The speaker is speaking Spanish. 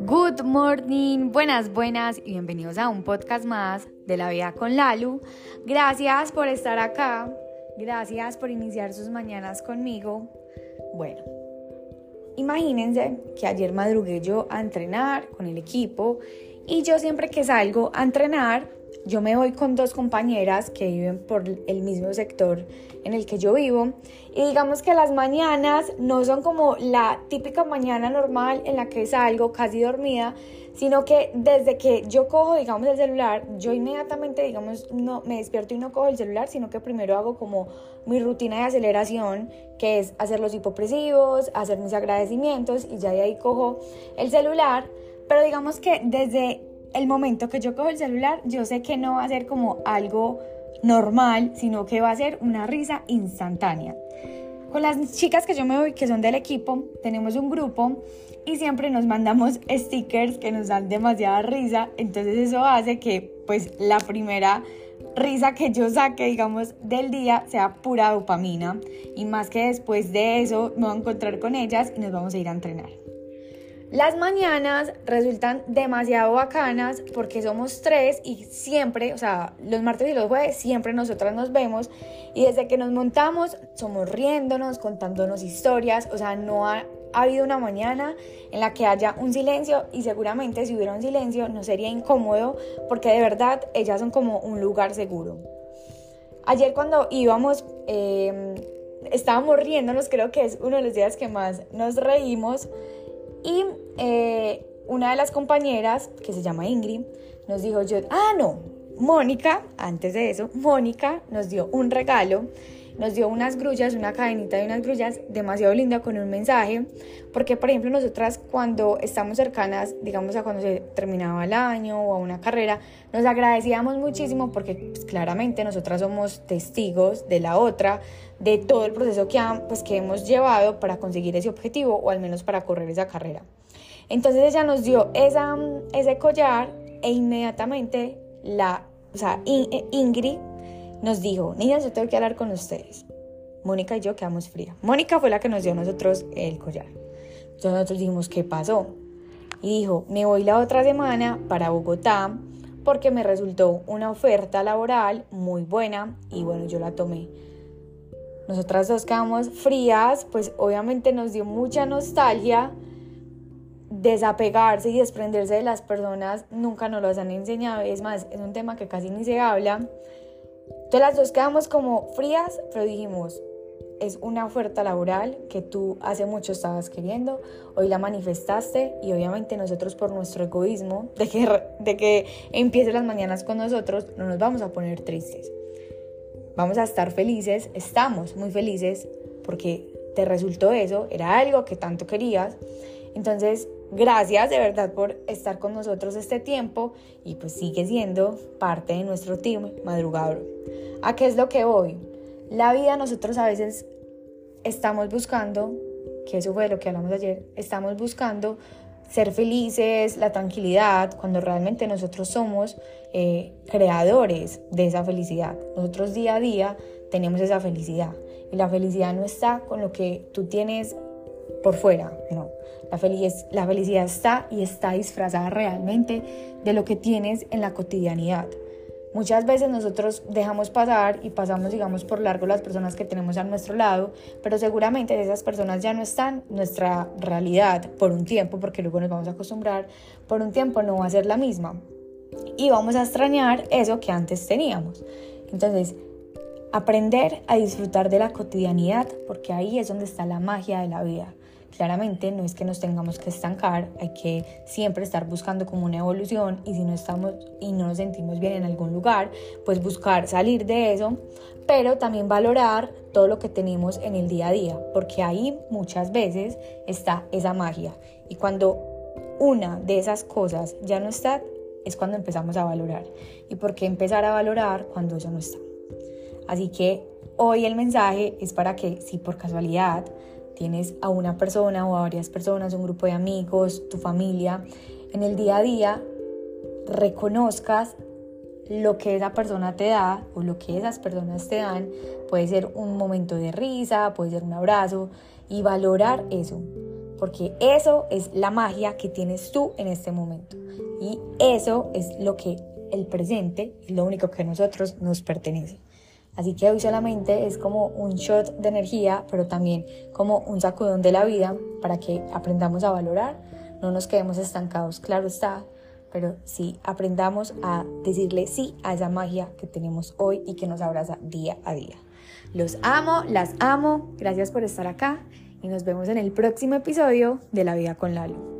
Good morning, buenas, buenas y bienvenidos a un podcast más de la vida con Lalu. Gracias por estar acá, gracias por iniciar sus mañanas conmigo. Bueno, imagínense que ayer madrugué yo a entrenar con el equipo y yo siempre que salgo a entrenar yo me voy con dos compañeras que viven por el mismo sector en el que yo vivo y digamos que las mañanas no son como la típica mañana normal en la que salgo casi dormida, sino que desde que yo cojo, digamos, el celular, yo inmediatamente, digamos, no me despierto y no cojo el celular, sino que primero hago como mi rutina de aceleración, que es hacer los hipopresivos, hacer mis agradecimientos y ya de ahí cojo el celular. Pero digamos que desde el momento que yo cojo el celular, yo sé que no va a ser como algo normal, sino que va a ser una risa instantánea. Con las chicas que yo me voy, que son del equipo, tenemos un grupo y siempre nos mandamos stickers que nos dan demasiada risa, entonces eso hace que pues la primera risa que yo saque, digamos, del día sea pura dopamina y más que después de eso me voy a encontrar con ellas y nos vamos a ir a entrenar. Las mañanas resultan demasiado bacanas porque somos tres y siempre, o sea, los martes y los jueves, siempre nosotras nos vemos y desde que nos montamos somos riéndonos, contándonos historias, o sea, no ha, habido una mañana en la que haya un silencio y seguramente si hubiera un silencio no sería incómodo porque de verdad ellas son como un lugar seguro. Ayer cuando íbamos... Eh, estábamos riéndonos, creo que es uno de los días que más nos reímos y eh, una de las compañeras, que se llama Ingrid, nos dijo yo, ah, no, Mónica, antes de eso, Mónica nos dio un regalo, nos dio unas grullas, una cadenita de unas grullas demasiado linda con un mensaje, porque por ejemplo nosotras cuando estamos cercanas, digamos a cuando se terminaba el año o a una carrera, nos agradecíamos muchísimo porque pues, claramente nosotras somos testigos de la otra, de todo el proceso que, pues, que hemos llevado para conseguir ese objetivo o al menos para correr esa carrera. Entonces ella nos dio esa, ese collar e inmediatamente la, o sea, eh, Ingrid nos dijo, niñas, yo tengo que hablar con ustedes. Mónica y yo quedamos frías. Mónica fue la que nos dio a nosotros el collar. Entonces nosotros dijimos, ¿qué pasó? Y dijo, me voy la otra semana para Bogotá porque me resultó una oferta laboral muy buena y bueno, yo la tomé. Nosotras dos quedamos frías, pues obviamente nos dio mucha nostalgia. Desapegarse y desprenderse de las personas nunca nos lo han enseñado. Es más, es un tema que casi ni se habla. Entonces las dos quedamos como frías, pero dijimos, es una oferta laboral que tú hace mucho estabas queriendo, hoy la manifestaste y obviamente nosotros por nuestro egoísmo de que, de que empiece las mañanas con nosotros, no nos vamos a poner tristes vamos a estar felices, estamos muy felices porque te resultó eso, era algo que tanto querías. Entonces, gracias de verdad por estar con nosotros este tiempo y pues sigue siendo parte de nuestro team madrugador. ¿A qué es lo que voy? La vida nosotros a veces estamos buscando, que eso fue lo que hablamos ayer, estamos buscando ser felices, la tranquilidad, cuando realmente nosotros somos eh, creadores de esa felicidad. Nosotros día a día tenemos esa felicidad y la felicidad no está con lo que tú tienes por fuera, no. La, la felicidad está y está disfrazada realmente de lo que tienes en la cotidianidad. Muchas veces nosotros dejamos pasar y pasamos, digamos, por largo las personas que tenemos a nuestro lado, pero seguramente esas personas ya no están nuestra realidad por un tiempo, porque luego nos vamos a acostumbrar, por un tiempo no va a ser la misma. Y vamos a extrañar eso que antes teníamos. Entonces, aprender a disfrutar de la cotidianidad, porque ahí es donde está la magia de la vida. Claramente no es que nos tengamos que estancar, hay que siempre estar buscando como una evolución y si no estamos y no nos sentimos bien en algún lugar, pues buscar salir de eso, pero también valorar todo lo que tenemos en el día a día, porque ahí muchas veces está esa magia y cuando una de esas cosas ya no está, es cuando empezamos a valorar. ¿Y por qué empezar a valorar cuando eso no está? Así que hoy el mensaje es para que si por casualidad tienes a una persona o a varias personas, un grupo de amigos, tu familia, en el día a día reconozcas lo que esa persona te da o lo que esas personas te dan puede ser un momento de risa, puede ser un abrazo y valorar eso, porque eso es la magia que tienes tú en este momento y eso es lo que el presente es lo único que a nosotros nos pertenece. Así que hoy solamente es como un shot de energía, pero también como un sacudón de la vida para que aprendamos a valorar, no nos quedemos estancados, claro está, pero sí aprendamos a decirle sí a esa magia que tenemos hoy y que nos abraza día a día. Los amo, las amo, gracias por estar acá y nos vemos en el próximo episodio de La Vida con Lalo.